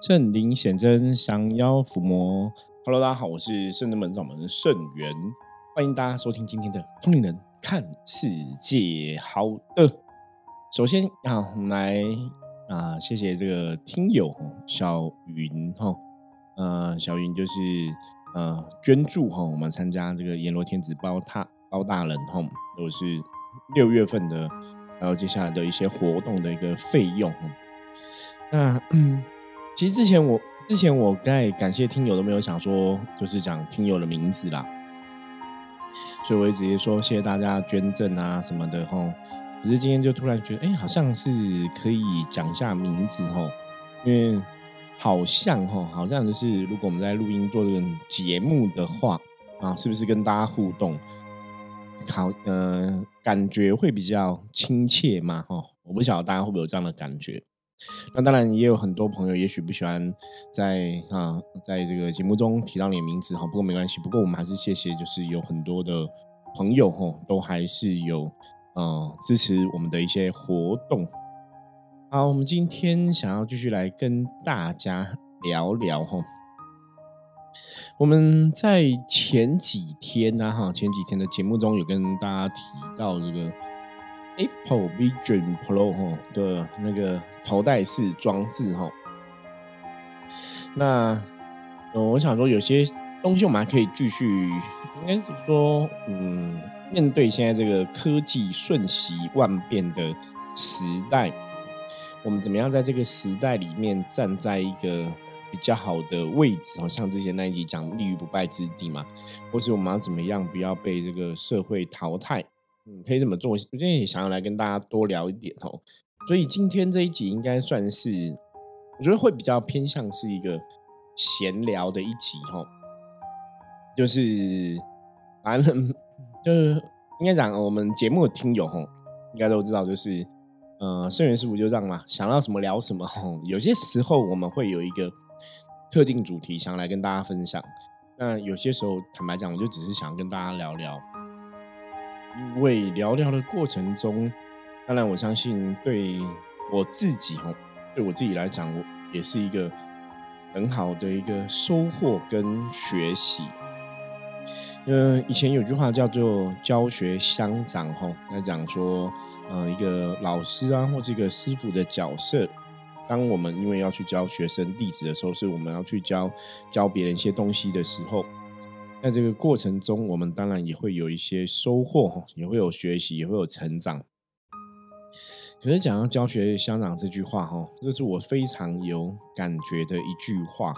圣灵显真，降妖伏魔。Hello，大家好，我是圣人门掌门圣元，欢迎大家收听今天的通灵人看世界。好的，首先啊，我们来啊，谢谢这个听友小云哈，呃，小云就是呃捐助哈，我们参加这个阎罗天子包他包大人哈，都是六月份的，然后接下来的一些活动的一个费用。那其实之前我之前我在感谢听友都没有想说，就是讲听友的名字啦，所以我会直接说谢谢大家捐赠啊什么的吼。可是今天就突然觉得，哎，好像是可以讲一下名字吼，因为好像吼，好像就是如果我们在录音做这个节目的话啊，是不是跟大家互动，好呃感觉会比较亲切嘛吼？我不晓得大家会不会有这样的感觉。那当然也有很多朋友，也许不喜欢在啊，在这个节目中提到你的名字哈。不过没关系，不过我们还是谢谢，就是有很多的朋友哈，都还是有呃支持我们的一些活动。好，我们今天想要继续来跟大家聊聊哈。我们在前几天呢哈，前几天的节目中有跟大家提到这个。Apple Vision Pro 哈的那个头戴式装置哈，那我想说有些东西我们还可以继续，应该是说，嗯，面对现在这个科技瞬息万变的时代，我们怎么样在这个时代里面站在一个比较好的位置？好像之前那一集讲立于不败之地嘛，或是我们要怎么样不要被这个社会淘汰？嗯，可以这么做。我今天也想要来跟大家多聊一点哦，所以今天这一集应该算是，我觉得会比较偏向是一个闲聊的一集哈。就是反正就是应该讲，我们节目的听友哦，应该都知道，就是呃，圣元师傅就这样嘛，想到什么聊什么。有些时候我们会有一个特定主题想来跟大家分享，那有些时候坦白讲，我就只是想跟大家聊聊。因为聊聊的过程中，当然我相信对我自己哦，对我自己来讲，我也是一个很好的一个收获跟学习。呃，以前有句话叫做“教学相长”吼，那讲说，呃，一个老师啊，或是一个师傅的角色，当我们因为要去教学生弟子的时候，是我们要去教教别人一些东西的时候。在这个过程中，我们当然也会有一些收获，也会有学习，也会有成长。可是讲到教学相长这句话，哈，这是我非常有感觉的一句话。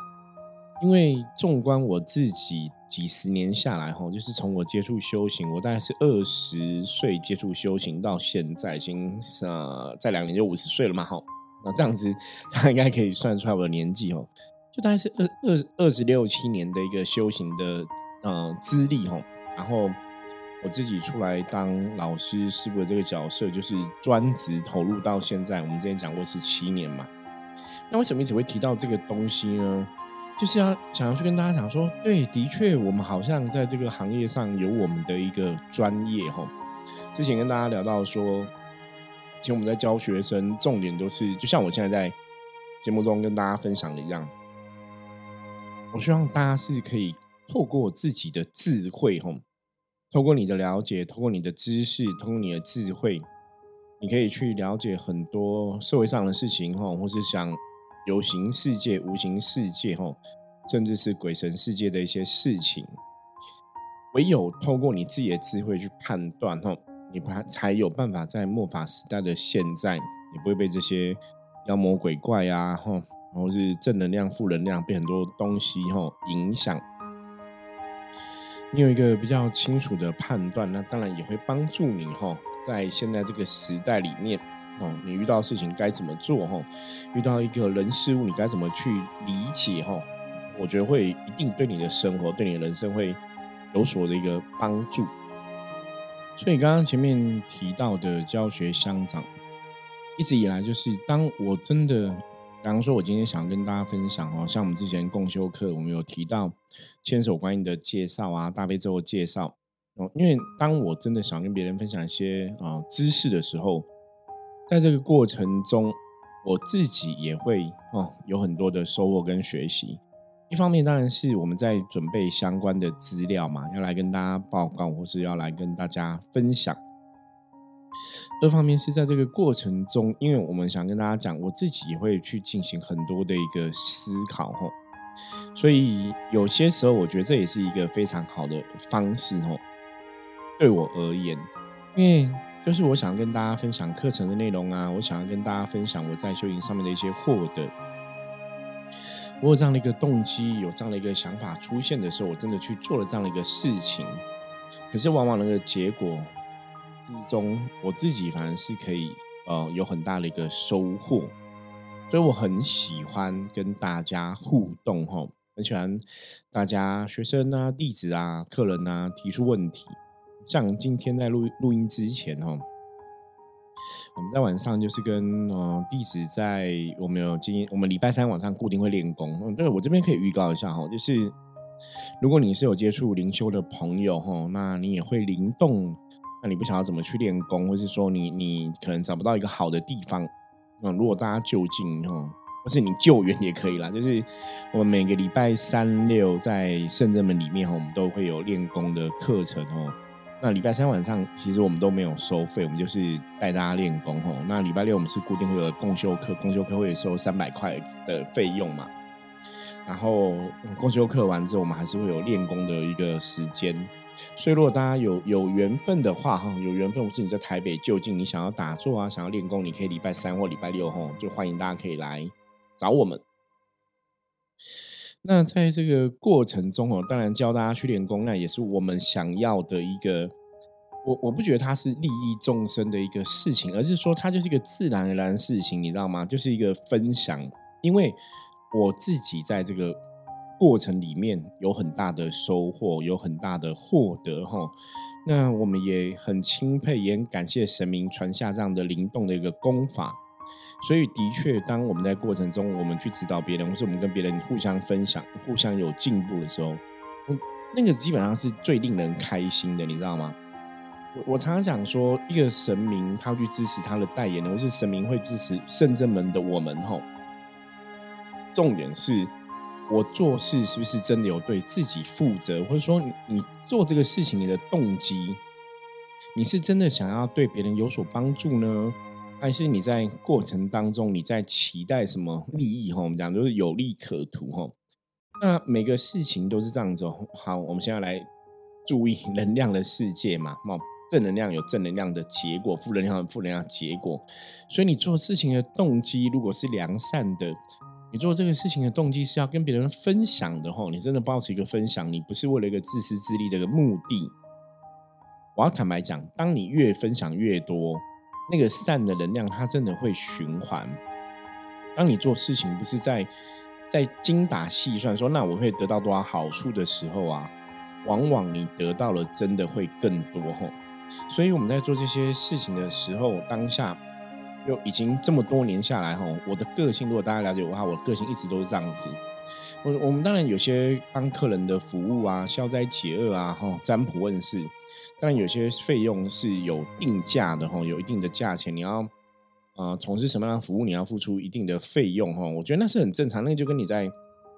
因为纵观我自己几十年下来，哈，就是从我接触修行，我大概是二十岁接触修行到现在，已经呃，在两年就五十岁了嘛，哈。那这样子，他应该可以算出来我的年纪，哦，就大概是二二二十六七年的一个修行的。呃，资历哈，然后我自己出来当老师师傅的这个角色，就是专职投入到现在。我们之前讲过是七年嘛，那为什么一直会提到这个东西呢？就是要想要去跟大家讲说，对，的确，我们好像在这个行业上有我们的一个专业哈。之前跟大家聊到说，其实我们在教学生，重点都是就像我现在在节目中跟大家分享的一样，我希望大家是可以。透过自己的智慧，吼，透过你的了解，透过你的知识，通过你的智慧，你可以去了解很多社会上的事情，吼，或是想有形世界、无形世界，吼，甚至是鬼神世界的一些事情。唯有透过你自己的智慧去判断，吼，你才才有办法在末法时代的现在，你不会被这些妖魔鬼怪啊，吼，然后是正能量、负能量被很多东西，吼，影响。你有一个比较清楚的判断，那当然也会帮助你哈，在现在这个时代里面哦，你遇到事情该怎么做哈？遇到一个人事物，你该怎么去理解哈？我觉得会一定对你的生活、对你的人生会有所的一个帮助。所以刚刚前面提到的教学相长，一直以来就是当我真的。比方说，我今天想跟大家分享哦，像我们之前共修课，我们有提到千手观音的介绍啊，大悲咒的介绍哦。因为当我真的想跟别人分享一些啊知识的时候，在这个过程中，我自己也会哦有很多的收获跟学习。一方面当然是我们在准备相关的资料嘛，要来跟大家报告，或是要来跟大家分享。二方面是在这个过程中，因为我们想跟大家讲，我自己也会去进行很多的一个思考吼，所以有些时候我觉得这也是一个非常好的方式吼。对我而言，因为就是我想跟大家分享课程的内容啊，我想要跟大家分享我在修行上面的一些获得。我有这样的一个动机，有这样的一个想法出现的时候，我真的去做了这样的一个事情。可是往往那个结果之中，我自己反而是可以呃有很大的一个收获。所以我很喜欢跟大家互动哈，很喜欢大家学生啊、弟子啊、客人啊提出问题。像今天在录录音之前哈。我们在晚上就是跟呃弟子在我们有今我们礼拜三晚上固定会练功。嗯，对我这边可以预告一下哈，就是如果你是有接触灵修的朋友哈，那你也会灵动，那你不想要怎么去练功，或是说你你可能找不到一个好的地方，嗯，如果大家就近哈，或是你救援也可以啦。就是我们每个礼拜三六在圣正门里面哈，我们都会有练功的课程哦。那礼拜三晚上其实我们都没有收费，我们就是带大家练功哦。那礼拜六我们是固定会有共修课，共修课会收三百块的费用嘛。然后共修课完之后，我们还是会有练功的一个时间。所以如果大家有有缘分的话哈，有缘分，或是你在台北就近，你想要打坐啊，想要练功，你可以礼拜三或礼拜六吼，就欢迎大家可以来找我们。那在这个过程中哦，当然教大家去练功，那也是我们想要的一个。我我不觉得它是利益众生的一个事情，而是说它就是一个自然而然的事情，你知道吗？就是一个分享。因为我自己在这个过程里面有很大的收获，有很大的获得哈。那我们也很钦佩，也很感谢神明传下这样的灵动的一个功法。所以，的确，当我们在过程中，我们去指导别人，或是我们跟别人互相分享、互相有进步的时候，那个基本上是最令人开心的，你知道吗？我我常常讲说，一个神明他去支持他的代言人，或是神明会支持圣正门的我们，吼。重点是我做事是不是真的有对自己负责，或者说你做这个事情你的动机，你是真的想要对别人有所帮助呢？还是你在过程当中，你在期待什么利益？哈，我们讲就是有利可图，哈。那每个事情都是这样子。好，我们现在来注意能量的世界嘛。哦，正能量有正能量的结果，负能量有负能量的结果。所以你做事情的动机如果是良善的，你做这个事情的动机是要跟别人分享的，吼，你真的保持一个分享，你不是为了一个自私自利的一个目的。我要坦白讲，当你越分享越多。那个善的能量，它真的会循环。当你做事情不是在在精打细算，说那我会得到多少好处的时候啊，往往你得到了真的会更多吼。所以我们在做这些事情的时候，当下就已经这么多年下来吼，我的个性如果大家了解我的话，我的个性一直都是这样子。我我们当然有些帮客人的服务啊，消灾解厄啊，哈，占卜问事。当然有些费用是有定价的哈，有一定的价钱，你要呃从事什么样的服务，你要付出一定的费用哈。我觉得那是很正常，那就跟你在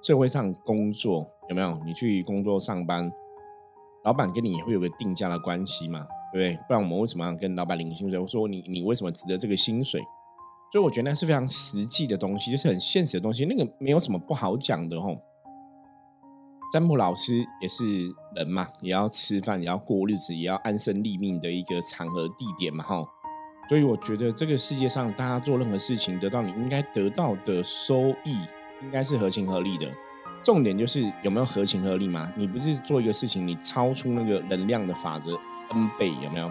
社会上工作有没有？你去工作上班，老板跟你也会有个定价的关系嘛，对不？然我们为什么要跟老板领薪水？我说你你为什么值得这个薪水？所以我觉得那是非常实际的东西，就是很现实的东西，那个没有什么不好讲的吼。占卜老师也是人嘛，也要吃饭，也要过日子，也要安身立命的一个场合地点嘛哈。所以我觉得这个世界上，大家做任何事情，得到你应该得到的收益，应该是合情合理的。重点就是有没有合情合理嘛？你不是做一个事情，你超出那个能量的法则 n 倍，有没有？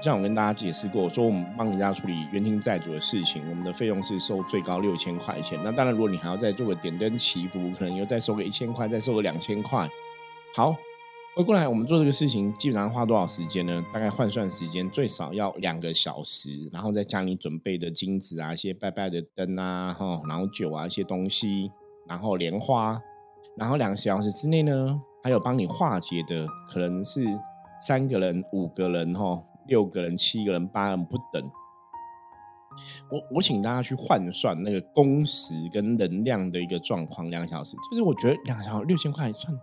像我跟大家解释过，说我们帮人家处理冤亲债主的事情，我们的费用是收最高六千块钱。那当然，如果你还要再做个点灯祈福，可能又再收个一千块，再收个两千块。好，回过来，我们做这个事情基本上花多少时间呢？大概换算时间最少要两个小时，然后再加你准备的金子啊，一些拜拜的灯啊，哈，然后酒啊一些东西，然后莲花，然后两个小时之内呢，还有帮你化解的，可能是三个人、五个人，哈。六个人、七个人、八人不等，我我请大家去换算那个工时跟能量的一个状况，两个小时，就是我觉得两个小时六千块算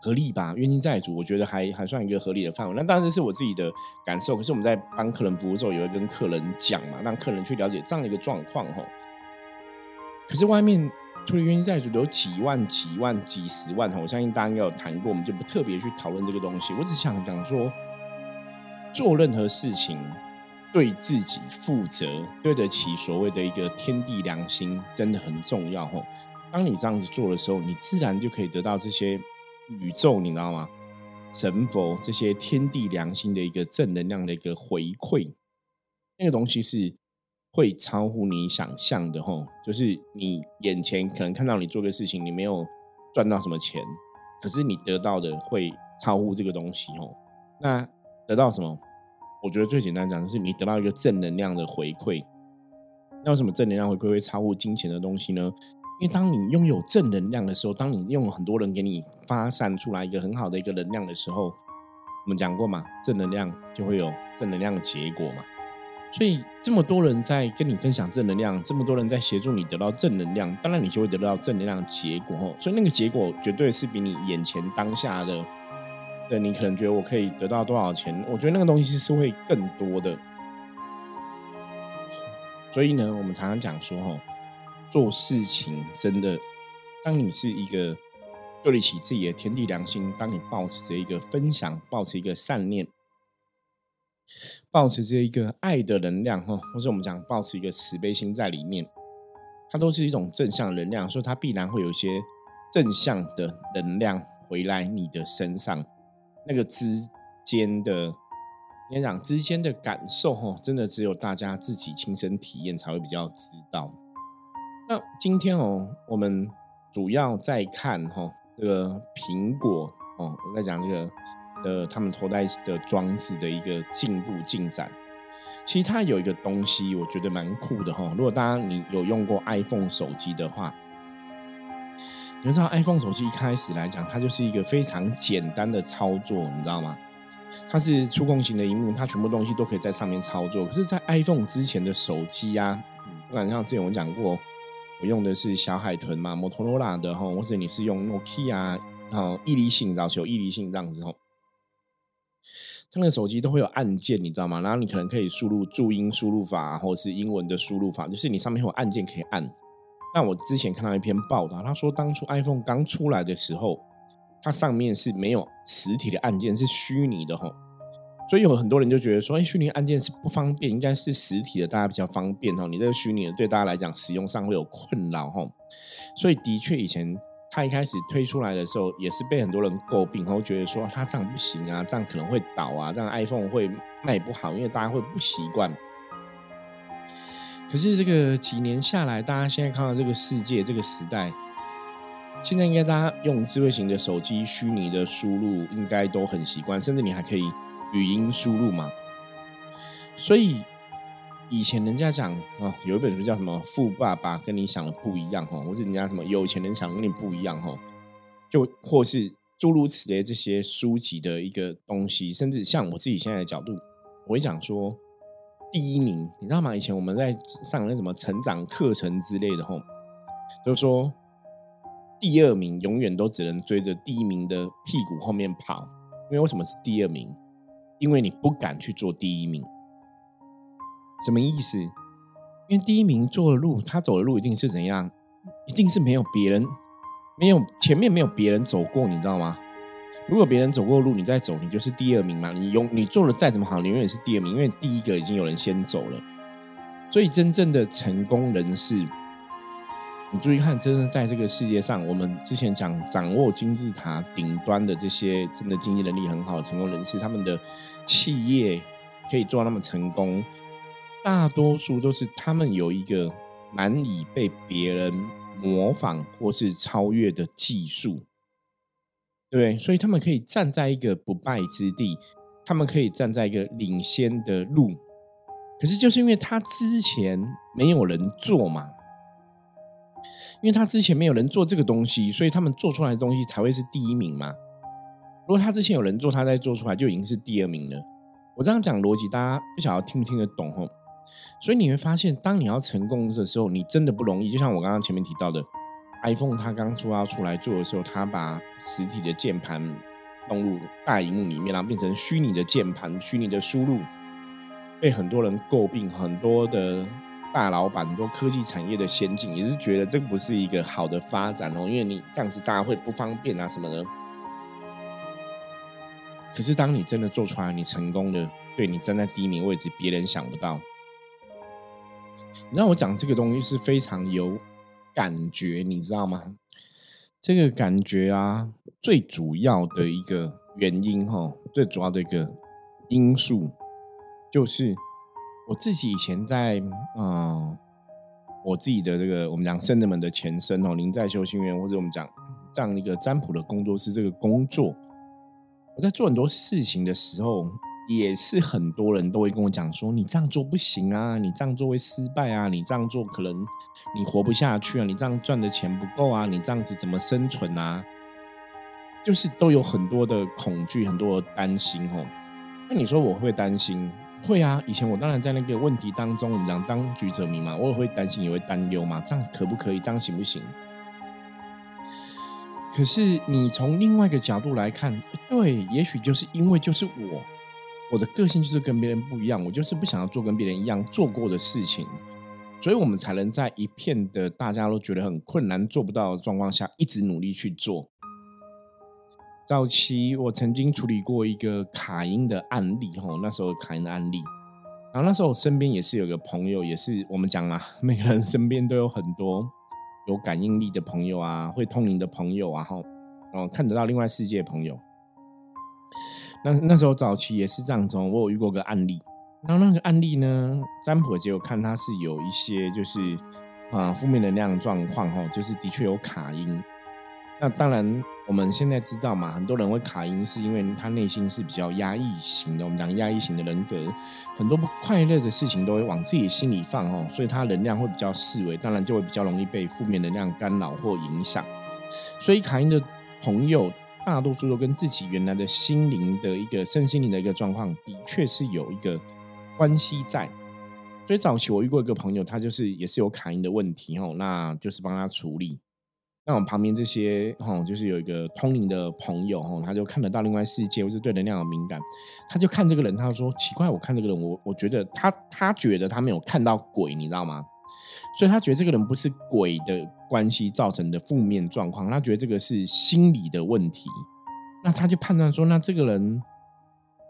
合理吧？冤亲债主，我觉得还还算一个合理的范围。那当然是我自己的感受，可是我们在帮客人服务的时候，也会跟客人讲嘛，让客人去了解这样的一个状况哈。可是外面处理冤亲债主有几万、几万、几十万哈，我相信大家应该有谈过，我们就不特别去讨论这个东西。我只想讲说，做任何事情。对自己负责，对得起所谓的一个天地良心，真的很重要吼。当你这样子做的时候，你自然就可以得到这些宇宙，你知道吗？神佛这些天地良心的一个正能量的一个回馈，那个东西是会超乎你想象的吼。就是你眼前可能看到你做个事情，你没有赚到什么钱，可是你得到的会超乎这个东西吼。那得到什么？我觉得最简单讲，就是你得到一个正能量的回馈。那为什么正能量回馈会超乎金钱的东西呢？因为当你拥有正能量的时候，当你用很多人给你发散出来一个很好的一个能量的时候，我们讲过嘛，正能量就会有正能量的结果嘛。所以这么多人在跟你分享正能量，这么多人在协助你得到正能量，当然你就会得到正能量的结果哦。所以那个结果绝对是比你眼前当下的。对你可能觉得我可以得到多少钱？我觉得那个东西是会更多的。所以呢，我们常常讲说，哈，做事情真的，当你是一个对得起自己的天地良心，当你保持着一个分享，保持一个善念，保持着一个爱的能量，哈，或者我们讲保持一个慈悲心在里面，它都是一种正向能量，所以它必然会有一些正向的能量回来你的身上。那个之间的，你讲之间的感受哈，真的只有大家自己亲身体验才会比较知道。那今天哦，我们主要在看哈这个苹果哦，我在讲这个呃他们头戴的装置的一个进步进展。其实它有一个东西，我觉得蛮酷的哈。如果大家你有用过 iPhone 手机的话。你知道 iPhone 手机一开始来讲，它就是一个非常简单的操作，你知道吗？它是触控型的荧幕，它全部东西都可以在上面操作。可是，在 iPhone 之前的手机啊，不管像之前我讲过，我用的是小海豚嘛，摩托罗拉的哈，或者你是用 Nokia 啊，然后毅力性，早期有毅力性这样子吼，它那手机都会有按键，你知道吗？然后你可能可以输入注音输入法，或者是英文的输入法，就是你上面有按键可以按。那我之前看到一篇报道，他说当初 iPhone 刚出来的时候，它上面是没有实体的按键，是虚拟的哈。所以有很多人就觉得说，哎，虚拟按键是不方便，应该是实体的，大家比较方便哈。你这个虚拟的对大家来讲使用上会有困扰哈。所以的确，以前它一开始推出来的时候，也是被很多人诟病，然后觉得说它这样不行啊，这样可能会倒啊，这样 iPhone 会卖不好，因为大家会不习惯。可是这个几年下来，大家现在看到这个世界、这个时代，现在应该大家用智慧型的手机虚拟的输入，应该都很习惯，甚至你还可以语音输入嘛。所以以前人家讲啊，有一本书叫什么《富爸爸跟你想的不一样》哈，或是人家什么有钱人想跟你不一样哈，就或是诸如此类这些书籍的一个东西，甚至像我自己现在的角度，我会讲说。第一名，你知道吗？以前我们在上那什么成长课程之类的，吼，就说第二名永远都只能追着第一名的屁股后面跑。因为为什么是第二名？因为你不敢去做第一名。什么意思？因为第一名做的路，他走的路一定是怎样？一定是没有别人，没有前面没有别人走过，你知道吗？如果别人走过路，你再走，你就是第二名嘛。你永你做的再怎么好，你永远是第二名，因为第一个已经有人先走了。所以真正的成功人士，你注意看，真的在这个世界上，我们之前讲掌握金字塔顶端的这些真的经济能力很好的成功人士，他们的企业可以做到那么成功，大多数都是他们有一个难以被别人模仿或是超越的技术。对，所以他们可以站在一个不败之地，他们可以站在一个领先的路。可是就是因为他之前没有人做嘛，因为他之前没有人做这个东西，所以他们做出来的东西才会是第一名嘛。如果他之前有人做，他再做出来就已经是第二名了。我这样讲逻辑，大家不晓得听不听得懂？吼，所以你会发现，当你要成功的时候，你真的不容易。就像我刚刚前面提到的，iPhone 它刚出要出来做的时候，它把实体的键盘弄入大荧幕里面，然后变成虚拟的键盘、虚拟的输入，被很多人诟病。很多的大老板、很多科技产业的先进也是觉得这不是一个好的发展哦，因为你这样子大家会不方便啊什么的。可是当你真的做出来，你成功的，对你站在第一名位置，别人想不到。你知道我讲这个东西是非常有感觉，你知道吗？这个感觉啊，最主要的一个原因哈，最主要的一个因素，就是我自己以前在啊，我自己的这个我们讲圣人们的前身哦，您在修心院或者我们讲这样一个占卜的工作室这个工作，我在做很多事情的时候。也是很多人都会跟我讲说，你这样做不行啊，你这样做会失败啊，你这样做可能你活不下去啊，你这样赚的钱不够啊，你这样子怎么生存啊？就是都有很多的恐惧，很多的担心哦。那你说我会担心？会啊，以前我当然在那个问题当中，我们讲当局者迷嘛，我也会担心，也会担忧嘛，这样可不可以？这样行不行？可是你从另外一个角度来看，对，也许就是因为就是我。我的个性就是跟别人不一样，我就是不想要做跟别人一样做过的事情，所以我们才能在一片的大家都觉得很困难、做不到的状况下，一直努力去做。早期我曾经处理过一个卡因的案例，吼，那时候卡因的案例，然后那时候我身边也是有个朋友，也是我们讲啊，每个人身边都有很多有感应力的朋友啊，会通灵的朋友啊，吼，哦，看得到另外世界的朋友。那那时候早期也是这样子，我有遇过个案例，然后那个案例呢，占卜结果看他是有一些就是啊负面能量状况哈，就是的确有卡音。那当然我们现在知道嘛，很多人会卡音是因为他内心是比较压抑型的，我们讲压抑型的人格，很多不快乐的事情都会往自己心里放哦，所以他能量会比较视为，当然就会比较容易被负面能量干扰或影响。所以卡音的朋友。大多数都跟自己原来的心灵的一个身心灵的一个状况，的确是有一个关系在。所以早期我遇过一个朋友，他就是也是有卡音的问题哦，那就是帮他处理。那我旁边这些哈，就是有一个通灵的朋友哈，他就看得到另外世界，或是对能量有敏感，他就看这个人，他说奇怪，我看这个人，我我觉得他他觉得他没有看到鬼，你知道吗？所以他觉得这个人不是鬼的关系造成的负面状况，他觉得这个是心理的问题。那他就判断说，那这个人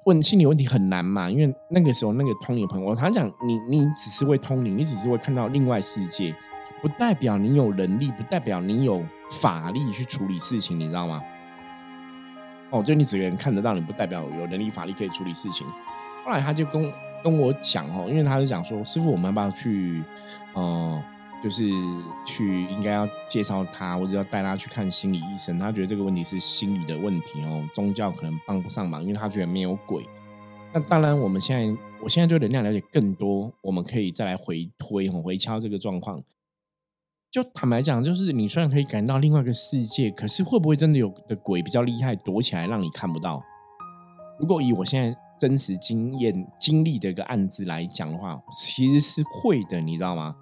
问心理问题很难嘛？因为那个时候那个通灵朋友，我常常讲，你你只是会通灵，你只是会看到另外世界，不代表你有能力，不代表你有法力去处理事情，你知道吗？哦，就你只能看得到，你不代表有能力法力可以处理事情。后来他就跟。跟我讲哦，因为他是讲说，师傅，我们要不要去，呃，就是去应该要介绍他，或者要带他去看心理医生。他觉得这个问题是心理的问题哦，宗教可能帮不上忙，因为他觉得没有鬼。那当然，我们现在，我现在对能量了解更多，我们可以再来回推、回敲这个状况。就坦白讲，就是你虽然可以感到另外一个世界，可是会不会真的有的鬼比较厉害，躲起来让你看不到？如果以我现在。真实经验经历的一个案子来讲的话，其实是会的，你知道吗？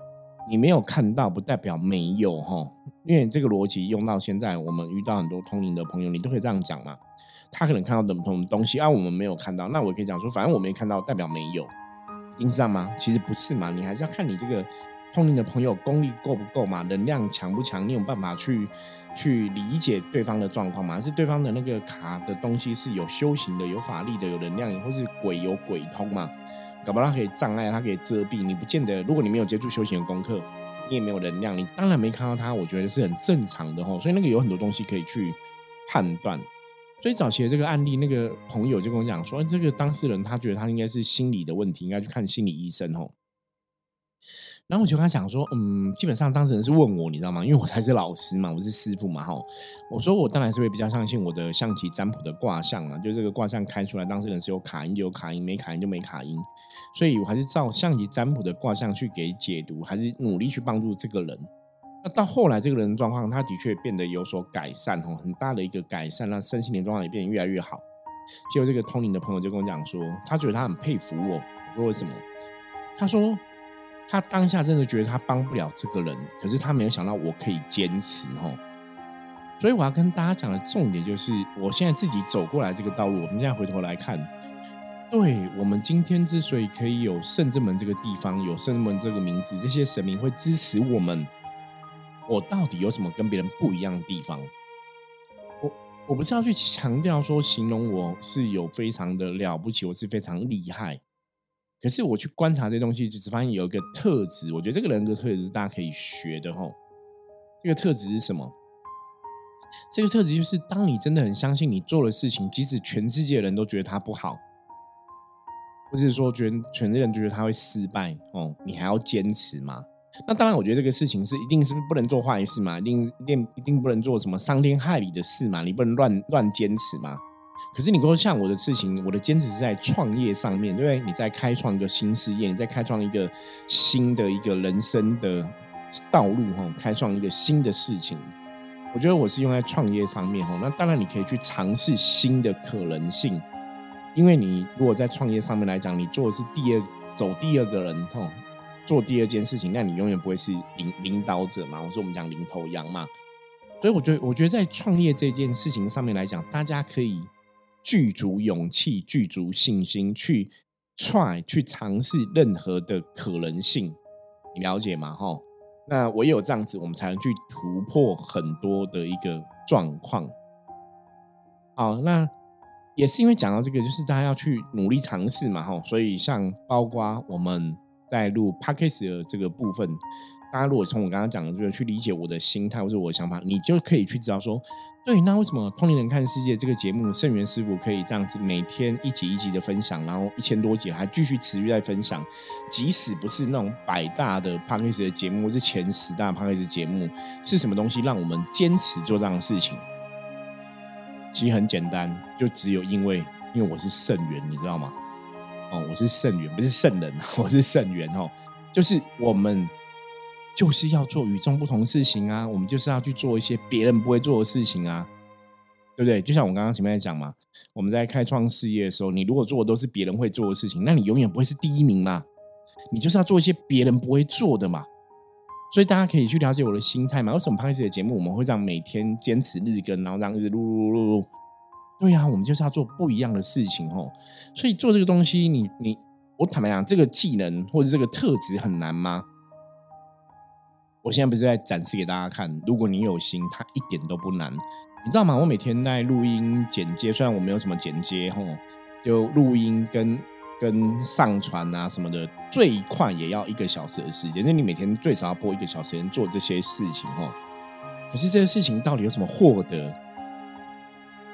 你没有看到，不代表没有哈。因为这个逻辑用到现在，我们遇到很多通灵的朋友，你都可以这样讲嘛。他可能看到的什么东西啊，我们没有看到，那我可以讲说，反正我没看到，代表没有，你知道吗？其实不是嘛，你还是要看你这个。碰你的朋友功力够不够嘛？能量强不强？你有办法去去理解对方的状况吗？是对方的那个卡的东西是有修行的、有法力的、有能量，或是鬼有鬼通嘛？搞不好他可以障碍，他可以遮蔽。你不见得，如果你没有接触修行的功课，你也没有能量，你当然没看到他。我觉得是很正常的吼。所以那个有很多东西可以去判断。所以早期的这个案例，那个朋友就跟我讲说，这个当事人他觉得他应该是心理的问题，应该去看心理医生吼。然后我就跟他讲说，嗯，基本上当事人是问我，你知道吗？因为我才是老师嘛，我是师傅嘛，哈。我说我当然是会比较相信我的象棋占卜的卦象啊，就这个卦象开出来，当事人是有卡音就有卡音，没卡音就没卡音，所以我还是照象棋占卜的卦象去给解读，还是努力去帮助这个人。那到后来这个人状况，他的确变得有所改善，哦，很大的一个改善，让身心灵状况也变得越来越好。结果这个通灵的朋友就跟我讲说，他觉得他很佩服我，我说为什么？他说他当下真的觉得他帮不了这个人，可是他没有想到我可以坚持哦。所以我要跟大家讲的重点就是，我现在自己走过来这个道路，我们现在回头来看，对我们今天之所以可以有圣正门这个地方，有圣正门这个名字，这些神明会支持我们，我到底有什么跟别人不一样的地方？我我不是要去强调说形容我是有非常的了不起，我是非常厉害，可是我去观察这东西，就只发现有一个特质，我觉得这个人格特质是大家可以学的吼。这个特质是什么？这个特质就是，当你真的很相信你做的事情，即使全世界的人都觉得他不好，或者是说觉得全世界人觉得他会失败哦，你还要坚持吗？那当然，我觉得这个事情是一定是不能做坏事嘛，一定一定一定不能做什么伤天害理的事嘛，你不能乱乱坚持嘛。可是你说像我的事情，我的坚持是在创业上面，对不对？你在开创一个新事业，你在开创一个新的一个人生的道路哈，开创一个新的事情。我觉得我是用在创业上面哈，那当然你可以去尝试新的可能性，因为你如果在创业上面来讲，你做的是第二走第二个人哈，做第二件事情，那你永远不会是领领导者嘛。我说我们讲领头羊嘛，所以我觉得我觉得在创业这件事情上面来讲，大家可以具足勇气、具足信心去 try 去尝试任何的可能性，你了解吗？哈。那唯有这样子，我们才能去突破很多的一个状况。好，那也是因为讲到这个，就是大家要去努力尝试嘛，哈。所以像包括我们在录 p a c k a g e 的这个部分。大家如果从我刚刚讲的这个去理解我的心态或者我的想法，你就可以去知道说，对，那为什么《通灵人看世界》这个节目，圣元师傅可以这样子每天一集一集的分享，然后一千多集还继续持续在分享，即使不是那种百大的 p a c k a g e 的节目，或是前十大 p a c k a g e 节目，是什么东西让我们坚持做这样的事情？其实很简单，就只有因为因为我是圣元，你知道吗？哦，我是圣元，不是圣人，我是圣元哦，就是我们。就是要做与众不同的事情啊！我们就是要去做一些别人不会做的事情啊，对不对？就像我刚刚前面在讲嘛，我们在开创事业的时候，你如果做的都是别人会做的事情，那你永远不会是第一名嘛。你就是要做一些别人不会做的嘛。所以大家可以去了解我的心态嘛。为什么拍这些节目，我们会这样每天坚持日更，然后这样一直录录录录？对呀，我们就是要做不一样的事情哦。所以做这个东西，你你我坦白讲，这个技能或者这个特质很难吗？我现在不是在展示给大家看，如果你有心，它一点都不难，你知道吗？我每天在录音剪接，虽然我没有什么剪接吼，就录音跟跟上传啊什么的，最快也要一个小时的时间。那你每天最少要播一个小时做这些事情吼。可是这些事情到底有什么获得？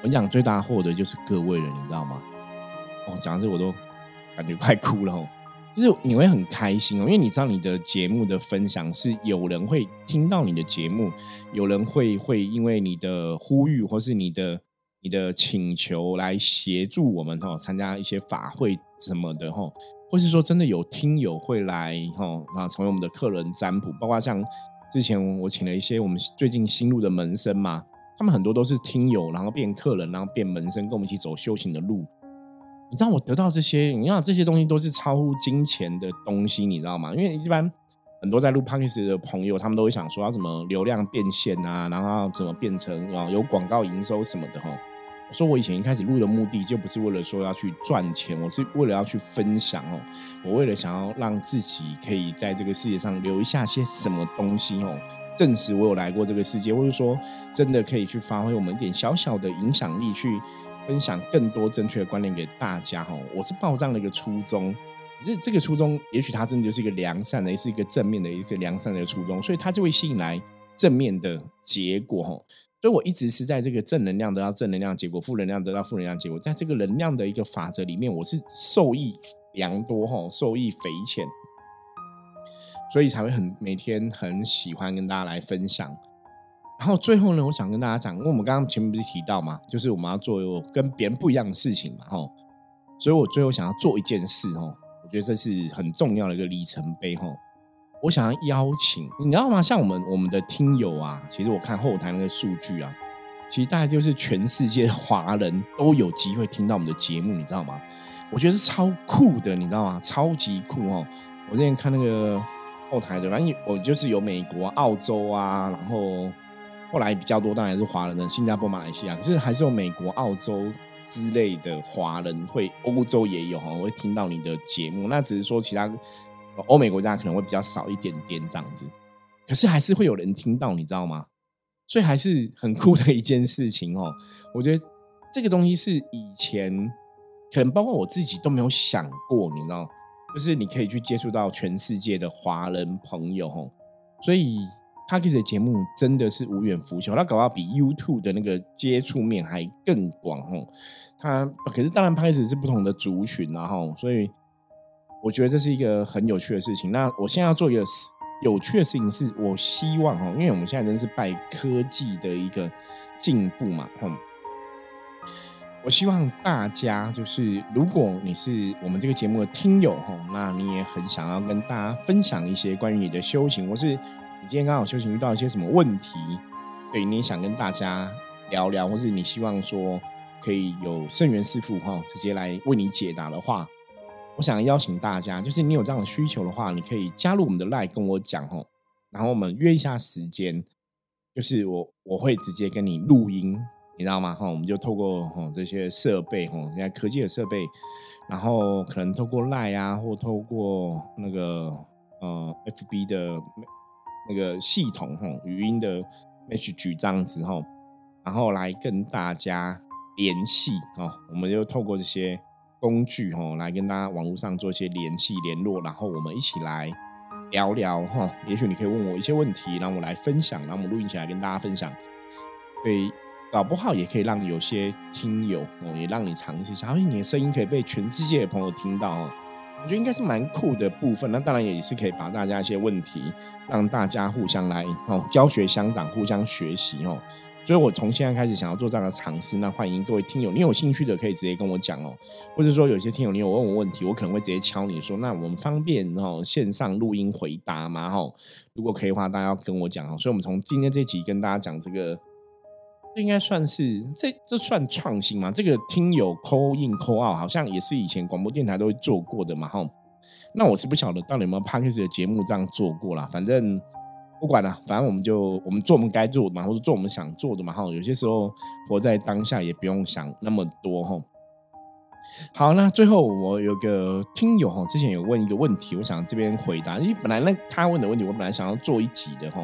我讲最大获得就是各位了，你知道吗？哦，讲到这我都感觉快哭了吼。就是你会很开心哦，因为你知道你的节目的分享是有人会听到你的节目，有人会会因为你的呼吁或是你的你的请求来协助我们哈，参加一些法会什么的哈，或是说真的有听友会来哈啊成为我们的客人占卜，包括像之前我请了一些我们最近新入的门生嘛，他们很多都是听友，然后变客人，然后变门生，跟我们一起走修行的路。你知道我得到这些，你看这些东西都是超乎金钱的东西，你知道吗？因为一般很多在录 p o d c a s 的朋友，他们都会想说要怎么流量变现啊，然后怎么变成啊有广告营收什么的哈。我说我以前一开始录的目的就不是为了说要去赚钱，我是为了要去分享哦。我为了想要让自己可以在这个世界上留下些什么东西哦，证实我有来过这个世界，或者说真的可以去发挥我们一点小小的影响力去。分享更多正确的观念给大家哈，我是抱这样的一个初衷，可是这个初衷，也许它真的就是一个良善的，也是一个正面的一个良善的一个初衷，所以它就会吸引来正面的结果哈。所以我一直是在这个正能量得到正能量结果，负能量得到负能量结果，在这个能量的一个法则里面，我是受益良多哈，受益匪浅，所以才会很每天很喜欢跟大家来分享。然后最后呢，我想跟大家讲，因为我们刚刚前面不是提到嘛，就是我们要做跟别人不一样的事情嘛，吼，所以我最后想要做一件事，吼，我觉得这是很重要的一个里程碑，吼，我想要邀请，你知道吗？像我们我们的听友啊，其实我看后台那个数据啊，其实大概就是全世界华人都有机会听到我们的节目，你知道吗？我觉得是超酷的，你知道吗？超级酷哦！我之前看那个后台的，反正我就是有美国、澳洲啊，然后后来比较多当然是华人的新加坡、马来西亚，可是还是有美国、澳洲之类的华人会，欧洲也有哈，会听到你的节目。那只是说其他欧美国家可能会比较少一点点这样子，可是还是会有人听到，你知道吗？所以还是很酷的一件事情哦。我觉得这个东西是以前可能包括我自己都没有想过，你知道。就是你可以去接触到全世界的华人朋友吼，所以 p a r k e s 的节目真的是无远弗届，它搞到比 YouTube 的那个接触面还更广吼。它可是当然 p a r k e s 是不同的族群然后，所以我觉得这是一个很有趣的事情。那我现在要做一个有趣的事情，是我希望哈，因为我们现在真是拜科技的一个进步嘛，吼。我希望大家就是，如果你是我们这个节目的听友哈，那你也很想要跟大家分享一些关于你的修行，或是你今天刚好修行遇到一些什么问题，对，你也想跟大家聊聊，或是你希望说可以有圣元师傅哈直接来为你解答的话，我想邀请大家，就是你有这样的需求的话，你可以加入我们的 Line 跟我讲哦，然后我们约一下时间，就是我我会直接跟你录音。你知道吗？哈，我们就透过哈这些设备，哈，现在科技的设备，然后可能透过 Line 啊，或透过那个呃 FB 的那个系统，哈，语音的 message 这样子，哈，然后来跟大家联系，哈，我们就透过这些工具，哈，来跟大家网络上做一些联系联络，然后我们一起来聊聊，哈，也许你可以问我一些问题，让我来分享，然后我们录音起来跟大家分享，对。搞不好也可以让有些听友哦，也让你尝试一下，而且你的声音可以被全世界的朋友听到哦。我觉得应该是蛮酷的部分。那当然也是可以把大家一些问题，让大家互相来哦教学相长，互相学习哦。所以我从现在开始想要做这样的尝试。那欢迎各位听友，你有兴趣的可以直接跟我讲哦，或者说有些听友你有问我问题，我可能会直接敲你说，那我们方便哦线上录音回答吗？哦，如果可以的话，大家要跟我讲哦。所以我们从今天这集跟大家讲这个。应该算是这这算创新吗？这个听友 call in call out 好像也是以前广播电台都会做过的嘛，哈。那我是不晓得到底有没有 p a r k e s 的节目这样做过啦。反正不管了，反正我们就我们做我们该做的嘛，或者做我们想做的嘛，哈。有些时候活在当下也不用想那么多，哈。好，那最后我有个听友哈，之前有问一个问题，我想这边回答。因为本来那他问的问题，我本来想要做一集的，哈。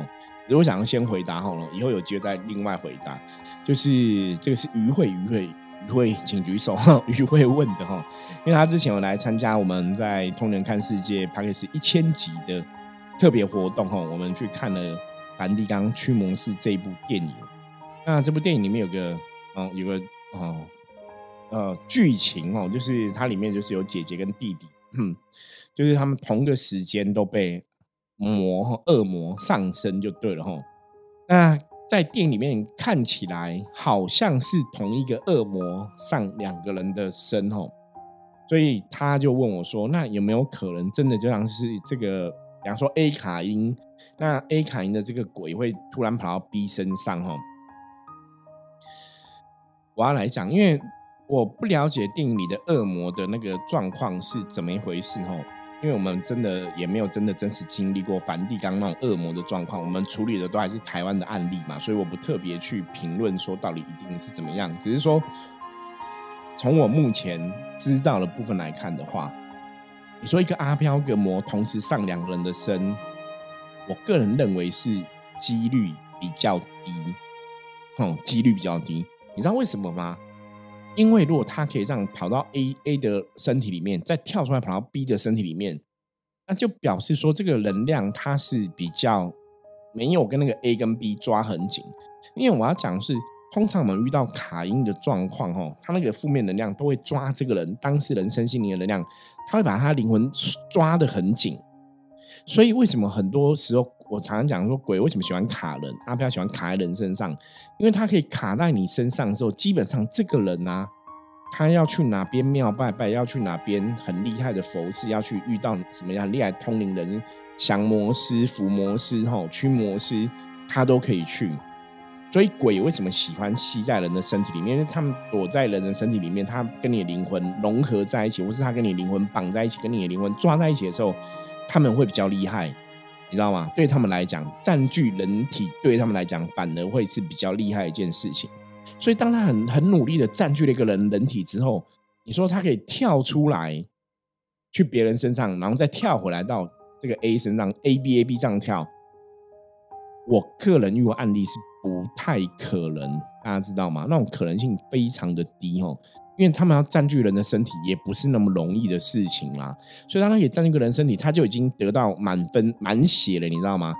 如果想要先回答好了，以后有机会再另外回答。就是这个是于慧，于慧，于慧，请举手。于慧问的哈，因为他之前有来参加我们在《通人看世界》p a c k 一千集的特别活动哈，我们去看了《梵蒂冈驱魔师》这一部电影。那这部电影里面有个，嗯，有个哦，呃，剧情哦，就是它里面就是有姐姐跟弟弟，嗯，就是他们同个时间都被。魔恶魔上身就对了哈，那在电影里面看起来好像是同一个恶魔上两个人的身哈，所以他就问我说：“那有没有可能真的就像是这个，比方说 A 卡因，那 A 卡因的这个鬼会突然跑到 B 身上哈？”我要来讲，因为我不了解电影里的恶魔的那个状况是怎么一回事哈。因为我们真的也没有真的真实经历过梵蒂冈那种恶魔的状况，我们处理的都还是台湾的案例嘛，所以我不特别去评论说到底一定是怎么样，只是说从我目前知道的部分来看的话，你说一个阿飘个魔同时上两个人的身，我个人认为是几率比较低，哦，几率比较低，你知道为什么吗？因为如果他可以这样跑到 A A 的身体里面，再跳出来跑到 B 的身体里面，那就表示说这个能量它是比较没有跟那个 A 跟 B 抓很紧。因为我要讲是，通常我们遇到卡因的状况，哦，他那个负面能量都会抓这个人当事人身心灵的能量，他会把他灵魂抓得很紧。所以为什么很多时候？我常常讲说，鬼为什么喜欢卡人？阿飘喜欢卡在人身上，因为他可以卡在你身上的时候，基本上这个人啊，他要去哪边庙拜拜，要去哪边很厉害的佛寺，要去遇到什么样厉害通灵人、降魔师、伏魔师、吼驱魔师，他都可以去。所以鬼为什么喜欢吸在人的身体里面？因为他们躲在人的身体里面，他跟你的灵魂融合在一起，或是他跟你灵魂绑在一起，跟你的灵魂抓在一起的时候。他们会比较厉害，你知道吗？对他们来讲，占据人体对他们来讲反而会是比较厉害一件事情。所以，当他很很努力的占据了一个人人体之后，你说他可以跳出来去别人身上，然后再跳回来到这个 A 身上，A B A B 这样跳，我个人遇过案例是不太可能，大家知道吗？那种可能性非常的低哦，因为他们要占据人的身体也不是那么容易的事情啦。所以，当他可以占据个人身体，他就已经得到满分满血了，你知道吗？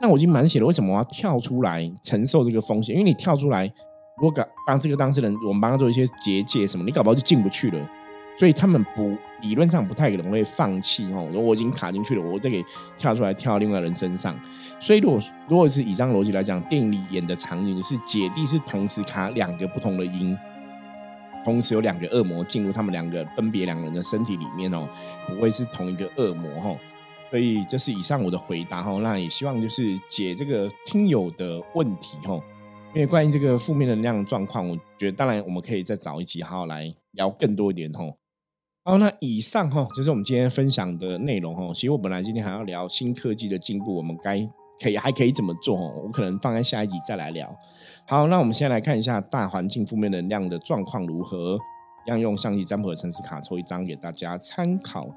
那我已经满血了，为什么我要跳出来承受这个风险？因为你跳出来。如果搞当这个当事人，我们帮他做一些结界什么，你搞不好就进不去了。所以他们不理论上不太可能会放弃哦。如果我已经卡进去了，我再给跳出来跳到另外人身上。所以如果如果是以上逻辑来讲，电影里演的场景是姐弟是同时卡两个不同的音，同时有两个恶魔进入他们两个分别两个人的身体里面哦，不会是同一个恶魔哦。所以这是以上我的回答哈。那也希望就是解这个听友的问题哈。因为关于这个负面能量状况，我觉得当然我们可以再找一集好好来聊更多一点吼。好，那以上哈就是我们今天分享的内容哈。其实我本来今天还要聊新科技的进步，我们该可以还可以怎么做？我可能放在下一集再来聊。好，那我们先来看一下大环境负面能量的状况如何，要用相机占卜的城市卡抽一张给大家参考。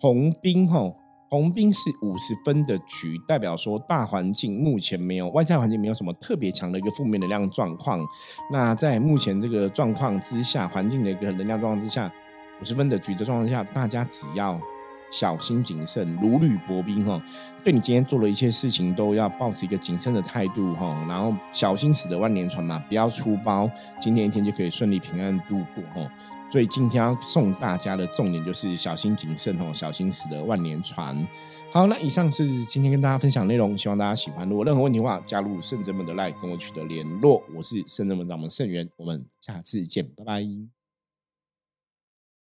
红兵吼。红兵是五十分的局，代表说大环境目前没有外在环境没有什么特别强的一个负面能量状况。那在目前这个状况之下，环境的一个能量状况之下，五十分的局的状况下，大家只要小心谨慎，如履薄冰哈。对你今天做的一切事情都要保持一个谨慎的态度哈，然后小心驶得万年船嘛，不要出包，今天一天就可以顺利平安度过哈。所以今天要送大家的重点就是小心谨慎哦，小心驶得万年船。好，那以上是今天跟大家分享内容，希望大家喜欢。如果任何问题的话，加入圣真门的 line 跟我取得联络。我是圣真门掌门圣元，我们下次见，拜拜。